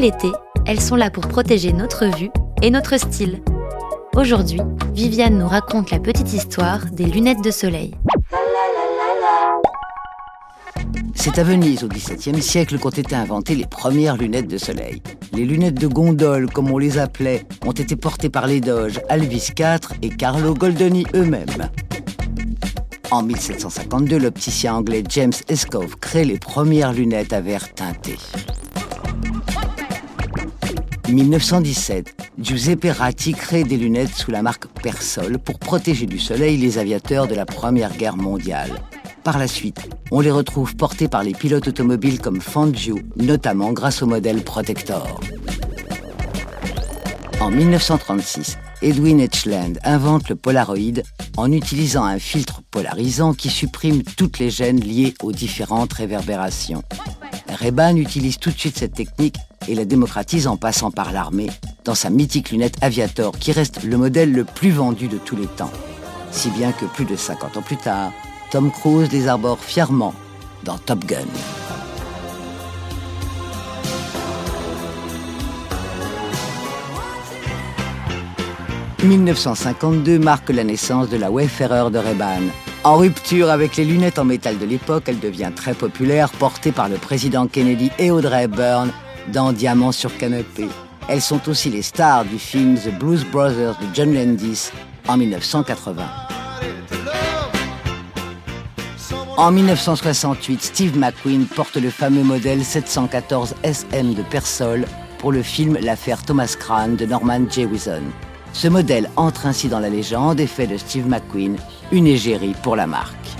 l'été, elles sont là pour protéger notre vue et notre style. Aujourd'hui, Viviane nous raconte la petite histoire des lunettes de soleil. C'est à Venise au XVIIe siècle qu'ont été inventées les premières lunettes de soleil. Les lunettes de gondole, comme on les appelait, ont été portées par les doges Alvis IV et Carlo Goldoni eux-mêmes. En 1752, l'opticien anglais James Escove crée les premières lunettes à verre teinté. 1917, Giuseppe Ratti crée des lunettes sous la marque Persol pour protéger du soleil les aviateurs de la Première Guerre mondiale. Par la suite, on les retrouve portés par les pilotes automobiles comme Fangio, notamment grâce au modèle Protector. En 1936, Edwin Etchland invente le Polaroid en utilisant un filtre polarisant qui supprime toutes les gènes liées aux différentes réverbérations. Ray-Ban utilise tout de suite cette technique et la démocratise en passant par l'armée dans sa mythique lunette Aviator qui reste le modèle le plus vendu de tous les temps. Si bien que plus de 50 ans plus tard, Tom Cruise les arbore fièrement dans Top Gun. « 1952 marque la naissance de la Wayfarer de Ray-Ban. En rupture avec les lunettes en métal de l'époque, elle devient très populaire, portée par le président Kennedy et Audrey Hepburn dans Diamant sur canapé. Elles sont aussi les stars du film The Blues Brothers de John Landis en 1980. En 1968, Steve McQueen porte le fameux modèle 714 SM de Persol pour le film L'affaire Thomas Crane de Norman Jewison. Ce modèle entre ainsi dans la légende et fait de Steve McQueen une égérie pour la marque.